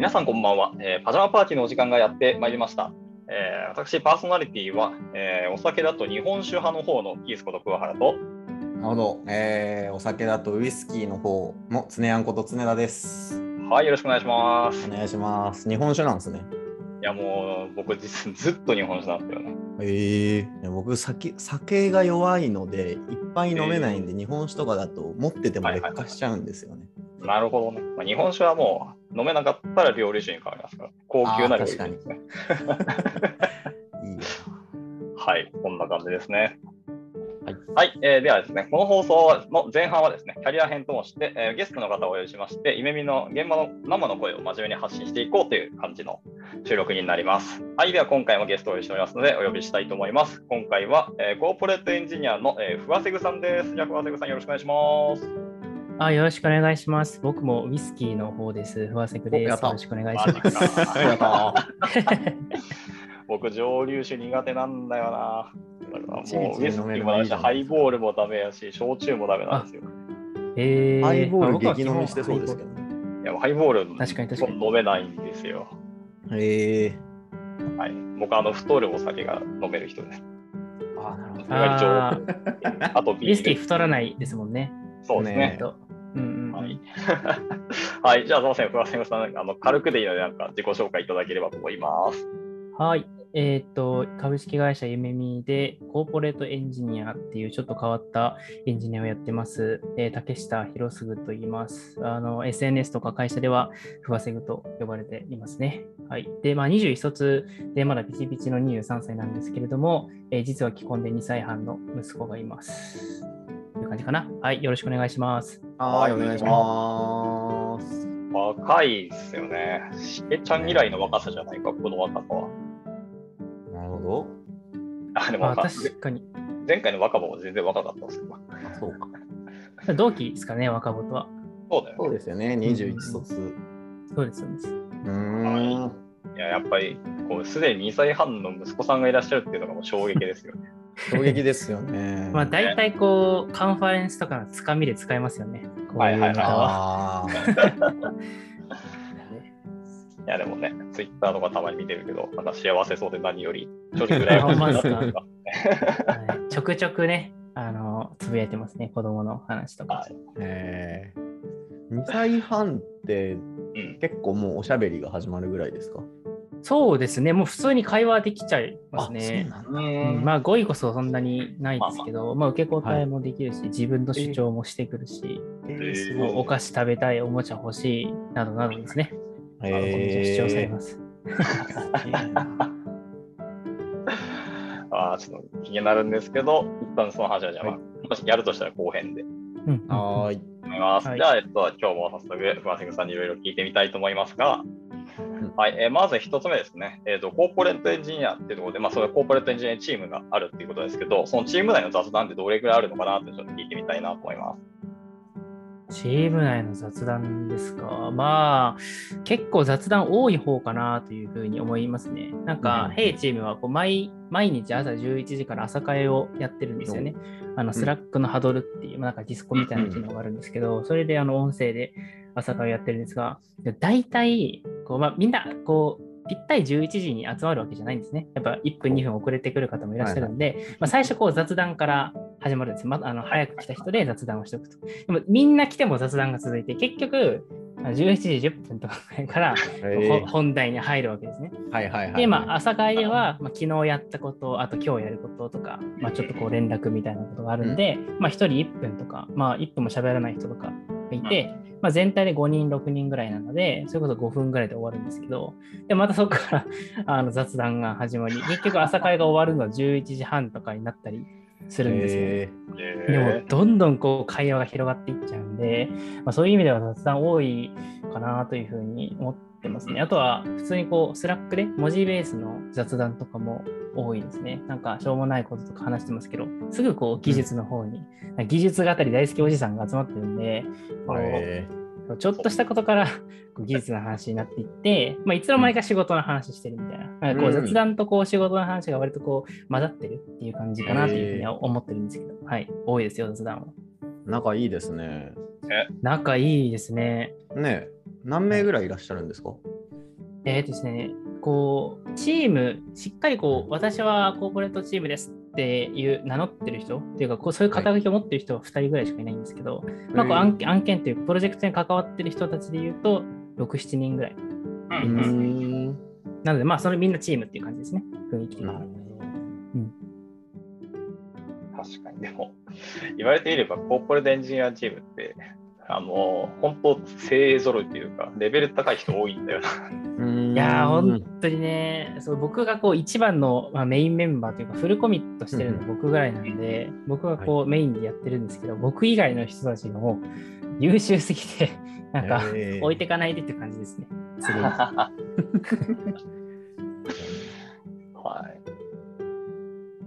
皆さんこんばんは、えーパジャマパーティーのお時間がやってまいりました。えー私、パーソナリティは、えーお酒だと日本酒派の方のキースこと桑原と、なるほど、えーお酒だとウイスキーの方の常やんこと常田です。はい、よろしくお願いします。お願いします。日本酒なんですね。いや、もう僕実、ずっと日本酒なんですよね。ええ僕酒、酒が弱いので、いっぱい飲めないんで、日本酒とかだと持ってても劣化しちゃうんですよね。なるほどね。まあ、日本酒はもう飲めなかったら料理酒に変わりますから、高級な料理酒ですね。いいよ。はい、こんな感じですね。はい。えーではですね、この放送の前半はですね、キャリア編ともして、えーゲストの方をお呼びしまして、夢見の現場の生の声を真面目に発信していこうという感じの収録になります。はい、では今回もゲストをお呼びしておりますので、お呼びしたいと思います。今回は、えーコーポレートエンジニアの、えー、ふわせぐさんです。じゃあ、ふわせぐさんよろしくお願いします。あ、よろしくお願いします。僕もウイスキーの方です。ふわせくです。よろしくお願いします。僕、蒸留酒苦手なんだよな。だからちびもうウイスキーもダメだハイボールもダメやし、焼酎もダメなんですよ。えー、ハイボール激飲みしてそうですけどね。いや、ハイボール確かに確かに飲めないんですよ。ええはい、僕あの太るお酒が飲める人です。あなるほど。ああとビールウイスキー太らないですもんね。そうですね。はい、はい、じゃあすみません、フラセムさん、あの軽くでいいので、なんか自己紹介いただければと思います。はい。えーっと、株式会社ゆめみで、コーポレートエンジニアっていうちょっと変わったエンジニアをやってます。えー竹下博嗣と言います。あの、SNS とか会社では、ふわせぐと呼ばれていますね。はい。で、まあ、21卒で、まだピチピチの23歳なんですけれども、えー実は既婚で2歳半の息子がいます。という感じかな。はい。よろしくお願いします。はい、お願いします。若いっすよね。しげちゃん以来の若さじゃないか、この若さは。なるほど。あ、でもまあ、確かに。前回の若葉も全然若かったんですよ。あそうか。同期ですかね、若本は。そうだよね。そうですよね、21卒。そうです、そうです。うーん。いや、やっぱり、こう、すでに2歳半の息子さんがいらっしゃるっていうのがもう衝撃ですよね。衝撃ですよね。まあ大体こう、カンファレンスとかのつかみで使えますよね。こういうネタは。あー いや、でもね、ツイッターとかたまに見てるけど、なんか幸せそうで何より、正直羨まし い。はいちょくちょくね、あの、つぶやいてますね、子供の話とかは。いえー、2歳半ってうん結構もうおしゃべりが始まるぐらいですか？そうですね、もう普通に会話できちゃいますね。なんううん。んまあ語彙こそそんなにないですけど、まあ受け答えもできるし、自分の主張もしてくるし、えーお菓子食べたい、おもちゃ欲しいなどなどですね。え主張されます。あーちょっと気になるんですけど、一旦その話はじゃあ、まあもしやるとしたら後編で。うん。はーい。思い。じゃあ、えっと、今日も早速、フワセグさんにいろいろ聞いてみたいと思いますが、ん はい、えーまず一つ目ですね、えーと、コーポレートエンジニアっていうところで、まあ、それコーポレートエンジニアチームがあるっていうことですけど、そのチーム内の雑談ってどれくらいあるのかなってちょっと聞いてみたいなと思います。チーム内の雑談ですか？まあ、結構雑談多い方かなというふうに思いますね。なんか、うん弊チームはこう毎毎日朝11時から朝会をやってるんですよね。あの、 Slack のハドルっていう、まあなんかディスコみたいな機能があるんですけど、それであの音声で朝会をやってるんですが、で大体、こうまあ、みんな、こう、ぴったり11時に集まるわけじゃないんですね。やっぱ1分、2分遅れてくる方もいらっしゃるんで、まあ、最初こう雑談から始まるんです。まあの早く来た人で雑談をしておくと。でもみんな来ても雑談が続いて、結局、あの11時10分とかから、本題に入るわけですね。ー、はいはいはい。で、まあ、朝会では、まあ、昨日やったこと、あと今日やることとか、まあ、ちょっとこう連絡みたいなことがあるんで、まあ、1人1分とか、まあ、1分も喋らない人とかがいて、まあ、全体で5人、6人ぐらいなので、それこそ5分ぐらいで終わるんですけど、で、またそこから あの雑談が始まり、結局朝会が終わるのは11時半とかになったりするんですよね。ええでも、どんどんこう会話が広がっていっちゃうんで、まあ、そういう意味では雑談多いかなというふうに思ってますね。あとは、普通にこう、 Slack で文字ベースの雑談とかも多いですね。なんか、しょうもないこととか話してますけど、すぐこう、技術の方に、技術語り大好きおじさんが集まってるんで、こうえちょっとしたことから技術の話になっていって、まあ、いつの間にか仕事の話してるみたいな。なんかこううん雑談とこう仕事の話が割とこう混ざってるっていう感じかなというふうには思ってるんですけど、はい、多いですよ、雑談は。ー、仲いいですね。仲いいですね。ねえ何名ぐらいいらっしゃるんですか？えーとですね、こう、チーム、しっかりこう、私はコーポレートチームですっていう名乗ってる人っていうか、こうそういう肩書きを持ってる人は2人ぐらいしかいないんですけど、まあ、こう案件案件というプロジェクトに関わってる人たちで言うと、6、7人ぐらい。ううんますん。なので、まあ、それみんなチームっていう感じですね、雰囲気的には。確かに。でも、言われてみれば、コーポレートエンジニアチームって、あの、本当、精鋭揃いというか、レベル高い人多いんだよな。いいやー、本当にね、そう僕がこう一番の、まあ、メインメンバーというか、フルコミットしてるの僕ぐらいなんで、僕がこうメインでやってるんですけど、僕以外の人たちがもう優秀すぎて、なんかへー置いてかないでって感じですね。すでに はい。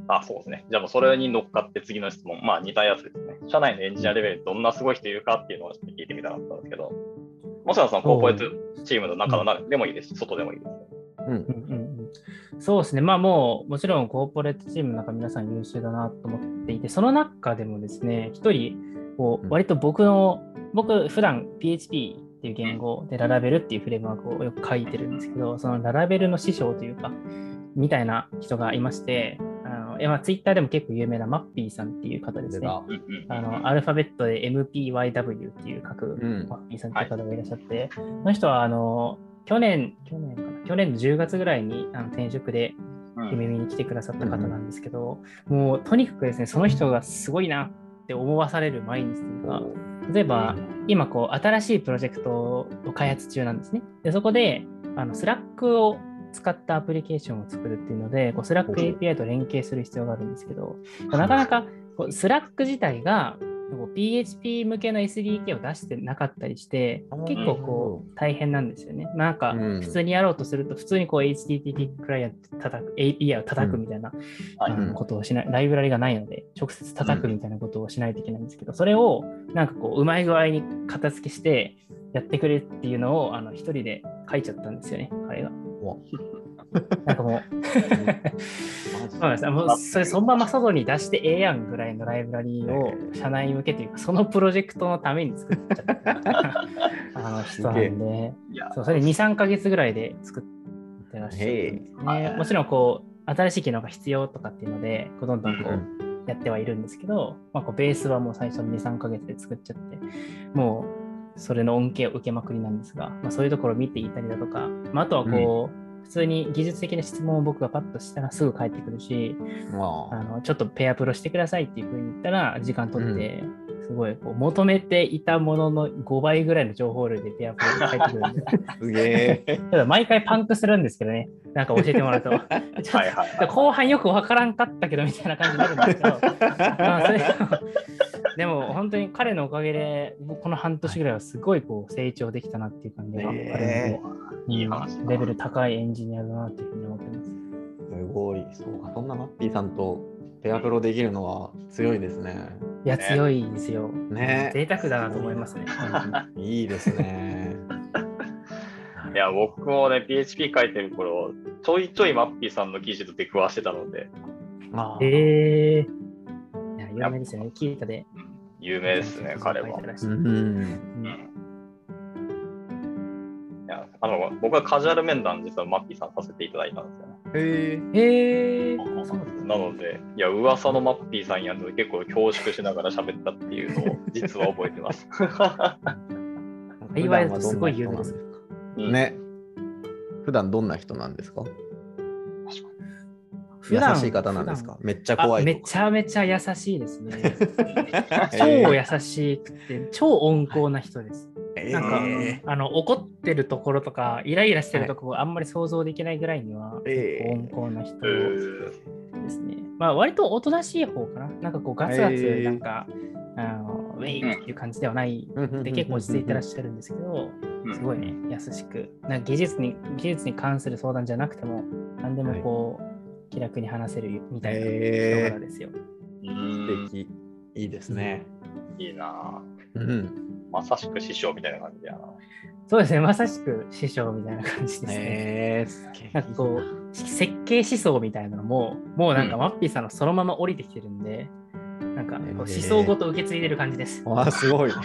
あ、そうですね。じゃあもうそれに乗っかって次の質問。まあ似たやつですね。社内のエンジニアレベルでどんなすごい人いるかっていうのをちょっと聞いてみたかったんですけど、もちろんそのコーポレートチームの中の中でもいいですし、外でもいいです。うんうんうんうんそうですね、まあもう、もちろんコーポレートチームの中、皆さん優秀だなと思っていて、その中でもですね、一人、こううん割と僕の、僕、普段 PHP っていう言語でララベルっていうフレームワークをよく書いてるんですけど、そのララベルの師匠というか、みたいな人がいまして、あのいやまあ、ツイッターでも結構有名なマッピーさんっていう方ですね。うんうんあのアルファベットで MPYW っていう書くうん。マッピーさんっていう方がいらっしゃって、その人はあの去年、去年かな、去年の10月ぐらいにあの転職でうん。夢見に来てくださった方なんですけど、もうとにかくですね、その人がすごいなって思わされる毎日というか、例えば今こう新しいプロジェクトを開発中なんですね。でそこであの Slack を使ったアプリケーションを作るっていうので、こうスラック API と連携する必要があるんですけど、なかなかこう Slack 自体がこう PHP 向けの SDK を出してなかったりして結構こう大変なんですよね。なんかうん。普通にやろうとすると、普通にこう HTTP クライアント叩く、API を叩くみたいな、ことをしない、ライブラリがないので、直接叩くみたいなことをしないといけないんですけど、それをなんかこう、うまい具合に片付けしてやってくれっていうのを、あの、一人で書いちゃったんですよね、彼が。うわ なんかもう、そうです。もうそれそのまま外に出してええやんぐらいのライブラリーを社内向けというか、そのプロジェクトのために作っちゃった。あの人なんで、そうそれで2、3ヶ月ぐらいで作ってらっしゃるんですへえね。もちろんこう、新しい機能が必要とかっていうので、こうどんどんこう、やってはいるんですけど、まあ、こうベースはもう最初の2、3ヶ月で作っちゃって、もうそれの恩恵を受けまくりなんですが、まあ、そういうところを見ていたりだとか、まあ、あとはこう、普通に技術的な質問を僕がパッとしたらすぐ返ってくるし、まああのちょっとペアプロしてくださいっていうふうに言ったら、時間取って、すごいこう求めていたものの5倍ぐらいの情報量でペアプロが返ってくるんで、すげえ。ただ毎回パンクするんですけどね、なんか教えてもらうと。後半よくわからんかったけどみたいな感じになるんですけど、まあそれ当に彼のおかげで、僕この半年ぐらいはすごいこう成長できたなっていう感じがあるので、へいい話だレベル高いエンジニアだなっていうふうに思ってます。すごい。そうか、そんなマッピーさんとペアプロできるのは強いですね。いや、ね強いですよ。ね贅沢だなと思いますね。いいですね。いや、僕もね、PHP 書いてる頃、ちょいちょいマッピーさんの記事と出くわしてたので、あええいや、有名ですよね。聞いたで。うん有名ですね、彼は。いやあの僕はカジュアル面談、実はマッピーさんさせていただいたんですよね。へえ。へえなので、いや、噂のマッピーさんやるので結構恐縮しながら喋ったっていうのを実は覚えてます。いわゆるすごい有名ですうんね。普段どんな人なんですか？優しい方なんですか？めっちゃ怖いめちゃめちゃ優しいですね。超 超優しくて、超温厚な人です。なんか、えあの怒ってるところとか、イライラしてるところ、あんまり想像できないぐらいには、温厚な人えーですね。まあ、割とおとなしい方かな。なんかこう、ガツガツ、えー。なんか、あのウェイっていう感じではない。ーで結構落ち着いてらっしゃるんですけど、うん。すごいね、優しく、なんか技術に技術に関する相談じゃなくても、何でもこう、気楽に話せるみたいな人え柄ですよ。うん素敵。いいですね。いいなぁうん。まさしく師匠みたいな感じやな。そうですね、まさしく師匠みたいな感じですね。えー、すげえなんかこう、設計思想みたいなのも、もうなんかうんマッピーさんのそのまま降りてきてるんで、なんかこうえー思想ごと受け継いでる感じです。わあ、すごい。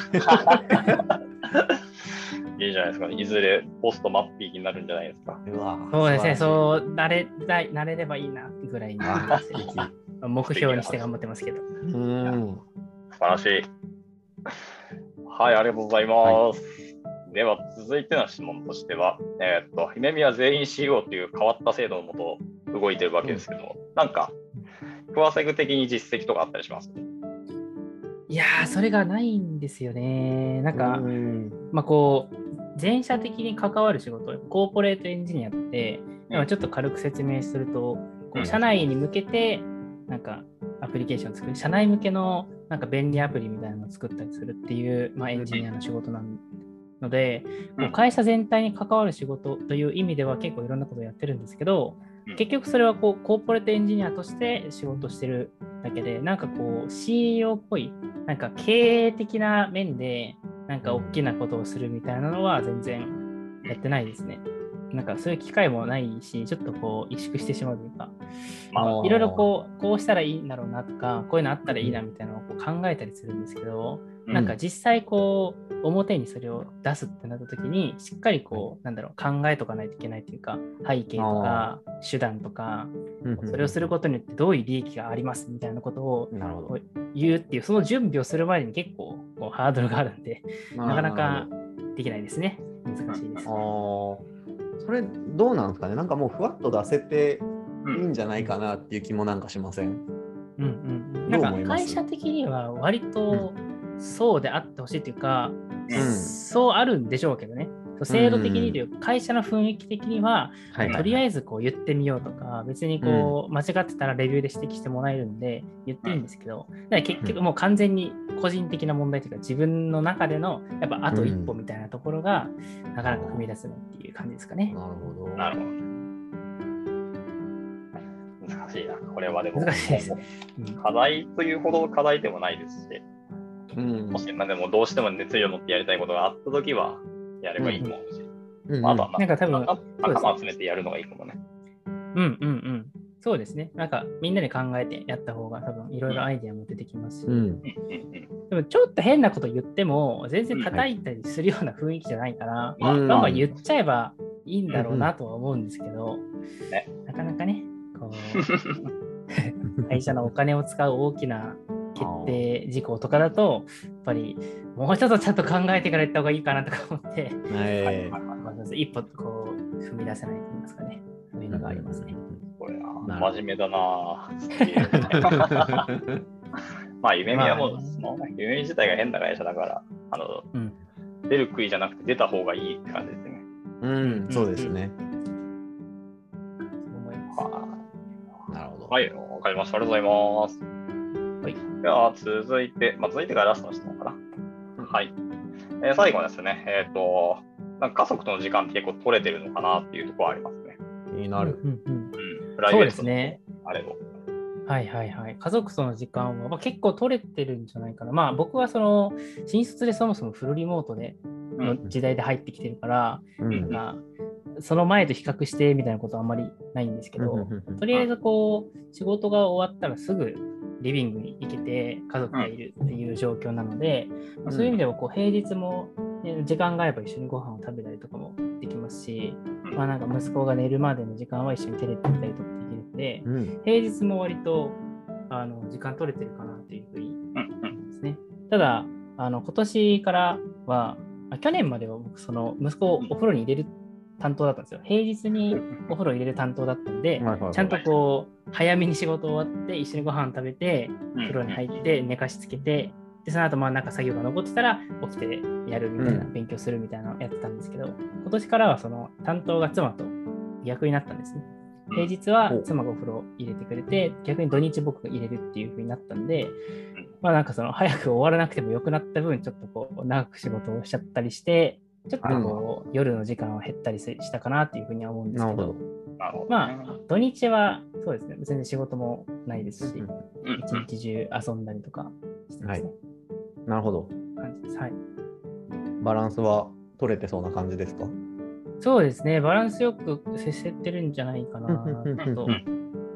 いいじゃないですか、いずれポストマッピーになるんじゃないですか。うわそうですね、そう、慣れたい慣れればいいなぐらい 目標にして頑張ってますけど。うん。素晴らしい。はい、ありがとうございます。では、続いての質問としては、えーっと、姫美は全員 CO という変わった制度のもと動いてるわけですけど、なんか、クワセグ的に実績とかあったりします？いやー、それがないんですよね。なんか、うんまあこう、全社的に関わる仕事、コーポレートエンジニアって、まあちょっと軽く説明すると、こう社内に向けて、なんかアプリケーションを作る、社内向けのなんか便利アプリみたいなのを作ったりするっていう、まあ、エンジニアの仕事なので、うん。会社全体に関わる仕事という意味では結構いろんなことをやってるんですけど、うん。結局それはこうコーポレートエンジニアとして仕事してるだけで、なんかこう CEO っぽい、なんか経営的な面で、なんか大きなことをするみたいなのは全然やってないですね。なんかそういう機会もないし、ちょっとこう萎縮してしまうというか、いろいろこう、こうしたらいいんだろうなとか、こういうのあったらいいなみたいなのをこう考えたりするんですけど、なんか実際こう、表にそれを出すってなった時に、しっかりこう、なんだろう、考えとかないといけないというか、背景とか、手段とか、それをすることによってどういう利益がありますみたいなことを。言うっていう、その準備をする前に結構こうハードルがあるんで、なかなかできないですね。難しいです。それどうなんですかね？なんかもうふわっと出せていいんじゃないかなっていう気もなんかしません？うんうんうん、なんか会社的には割とそうであってほしいというか、うん。そうあるんでしょうけどね。そう制度的にというか、会社の雰囲気的には、はいとりあえずこう言ってみようとか、別にこう間違ってたらレビューで指摘してもらえるんで言っていいんですけど、結局もう完全に個人的な問題というか、自分の中でのやっぱあと一歩みたいなところが、なかなか踏み出せないっていう感じですかね。なるほど。なるほど。難しいな。これはでも、難しいですね。うん課題というほどの課題でもないですし、うんもし、まあ、でもどうしても熱意を持ってやりたいことがあったときは、やればいいと思うし、うん。まあ、あとは、まあなんか多分な仲間集めてやるのがいいかもね。うんうんうん。そうですね。なんかみんなで考えてやった方が多分いろいろアイデアも出てきますし、うん。うんうんでもちょっと変なこと言っても全然叩いたりするような雰囲気じゃないから、まあうん。バンバン言っちゃえばいいんだろうなとは思うんですけど、ね。なかなかね、こう 会社のお金を使う大きな決定事項とかだと、ぱりもうちょっとちゃんと考えてから言った方がいいかなとか思って、えはいはいまあ一歩こう踏み出せないと言いますかね、そういうのがありますね。これ真面目だなまあ、夢見はもう、まあその夢見自体が変な会社だから、あの、うん出る杭じゃなくて出た方がいいって感じですね。うん、そうですね。そう思います。はなるほど。はい、わかりました。ありがとうございます。はい。では、続いて、まあ、続いてがラストの質問かな。はい。えー最後ですね、えっ、と、なんか家族との時間って結構取れてるのかなっていうところはありますね。気になる。うんうんうんうん。プライそうベートのですね。あれも。はいはいはい。家族との時間は、まあ、結構取れてるんじゃないかな。まあ僕はその新卒でそもそもフルリモートでの時代で入ってきてるから、うんまあ、その前と比較してみたいなことはあんまりないんですけど、とりあえずこう仕事が終わったらすぐリビングに行けて家族がいるっていう状況なので、まあそういう意味ではこう平日も、ね時間があれば一緒にご飯を食べたりとかもできますし、うん。まあなんか息子が寝るまでの時間は一緒にテレビ見たりとかできるので、うん。平日も割とあの時間取れてるかなというふうにうん思いますね。ただ、あの今年からは、あ去年までは僕、その息子をお風呂に入れる担当だったんですよ。平日にお風呂入れる担当だったんで、ちゃんとこう、早めに仕事終わって、一緒にご飯食べて、うん。風呂に入って、寝かしつけて、で、その後、まあなんか作業が残ってたら、起きてやるみたいな、うん。勉強するみたいなのをやってたんですけど、今年からはその担当が妻と逆になったんですね。平日はお妻がお風呂入れてくれて、逆に土日僕が入れるっていう風になったんで、まあなんかその早く終わらなくても良くなった分、ちょっとこう長く仕事をしちゃったりして、ちょっとこう夜の時間は減ったりしたかなっていう風には思うんですけどど、。まあ土日はそうですね、全然仕事もないですし、うん一日中遊んだりとかしてますね。なるほど。感じです。はい。バランスは取れてそうな感じですか？そうですね、バランスよく接せてるんじゃないかなとうん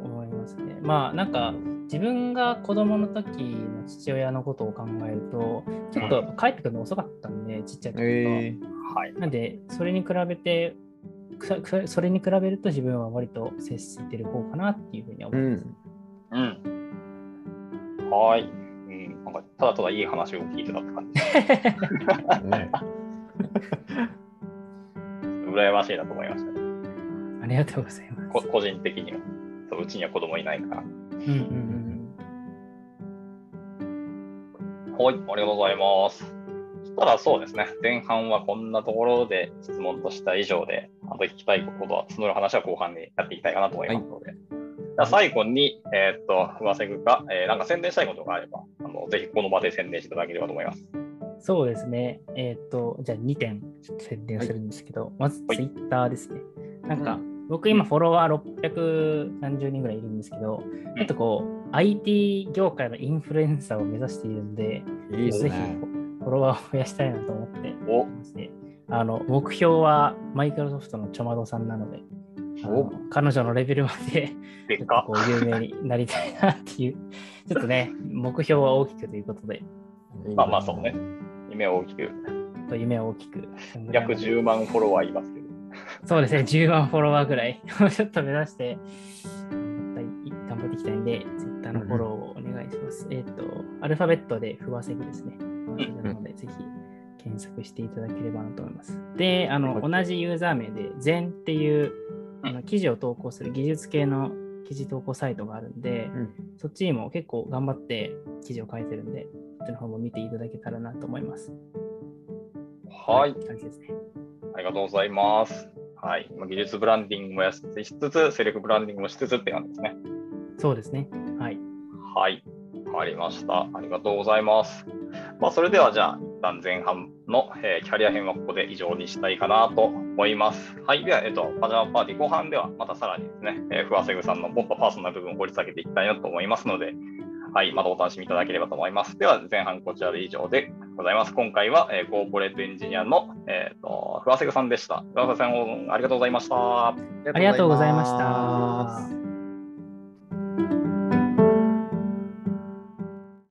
思いますね。まあなんか自分が子供の時の父親のことを考えると、ちょっと帰ってくるの遅かったんで、ちっちゃい時とか。えはい。なんで、それに比べて、くさくそれに比べると自分は割と接してる方かなっていうふうに思ういます。ん。うん。はい。うん、なんかただただいい話を聞いてたって感じ。ね、羨ましいなと思いましたね。ありがとうございます。こ個人的にはそう。うちには子供いないから。うんうんうんはい、ありがとうございます。そしたらそうですね、前半はこんなところで質問とした以上で、あと聞きたいことは、募る話は後半にやっていきたいかなと思いますので。じゃあ最後に、えーっと、ふわせぐが、えーなんか宣伝したいことがあれば、あのぜひこの場で宣伝していただければと思います。そうですね。えっ、と、じゃあ2点ちょっと宣伝するんですけど、まずはいツイッターですね。なんか、う僕今フォロワー630人ぐらいいるんですけど、ちょっとこう、IT 業界のインフルエンサーを目指しているんで、いいですぜひね。フォロワーを増やしたいなと思って。あの、目標はマイクロソフトのちょまどさんなので、あのお彼女のレベルまで有名になりたいなっていう、ちょっとね、目標は大きくということで、まあまあそうね。夢を大きく、と夢を大きく。約10万フォロワーいますけど。そうですね、10万フォロワーぐらいを ちょっと目指して頑張っていきたいんで、Twitter のフォローをお願いします。えっ、と、アルファベットでふわせぐですね。なので、ぜひ検索していただければなと思います。で、あの、同じユーザー名で、Zen っていうあの記事を投稿する技術系の記事投稿サイトがあるんで、うんそっちにも結構頑張って記事を書いてるんで、そっちの方も見ていただけたらなと思います。はい。感じですね。ありがとうございます。はい。まあ技術ブランディングもやしつつ、セルフブランディングもしつつって感じですね。そうですね。はい。はい。わかりました。ありがとうございます。まあ、それではじゃあ、一旦前半の、えーキャリア編はここで以上にしたいかなと思います。はい。では、えっと、パジャマパーティー後半ではまたさらにですね、えー、ふわせぐさんのもっとパーソナル部分を掘り下げていきたいなと思いますので、はい。またお楽しみいただければと思います。では、前半こちらで以上でございます。今回は、えーコーポレートエンジニアの、えっ、と、ふわせぐさんでした。ふわせぐさん、ありがとうございました。ありがとうございました。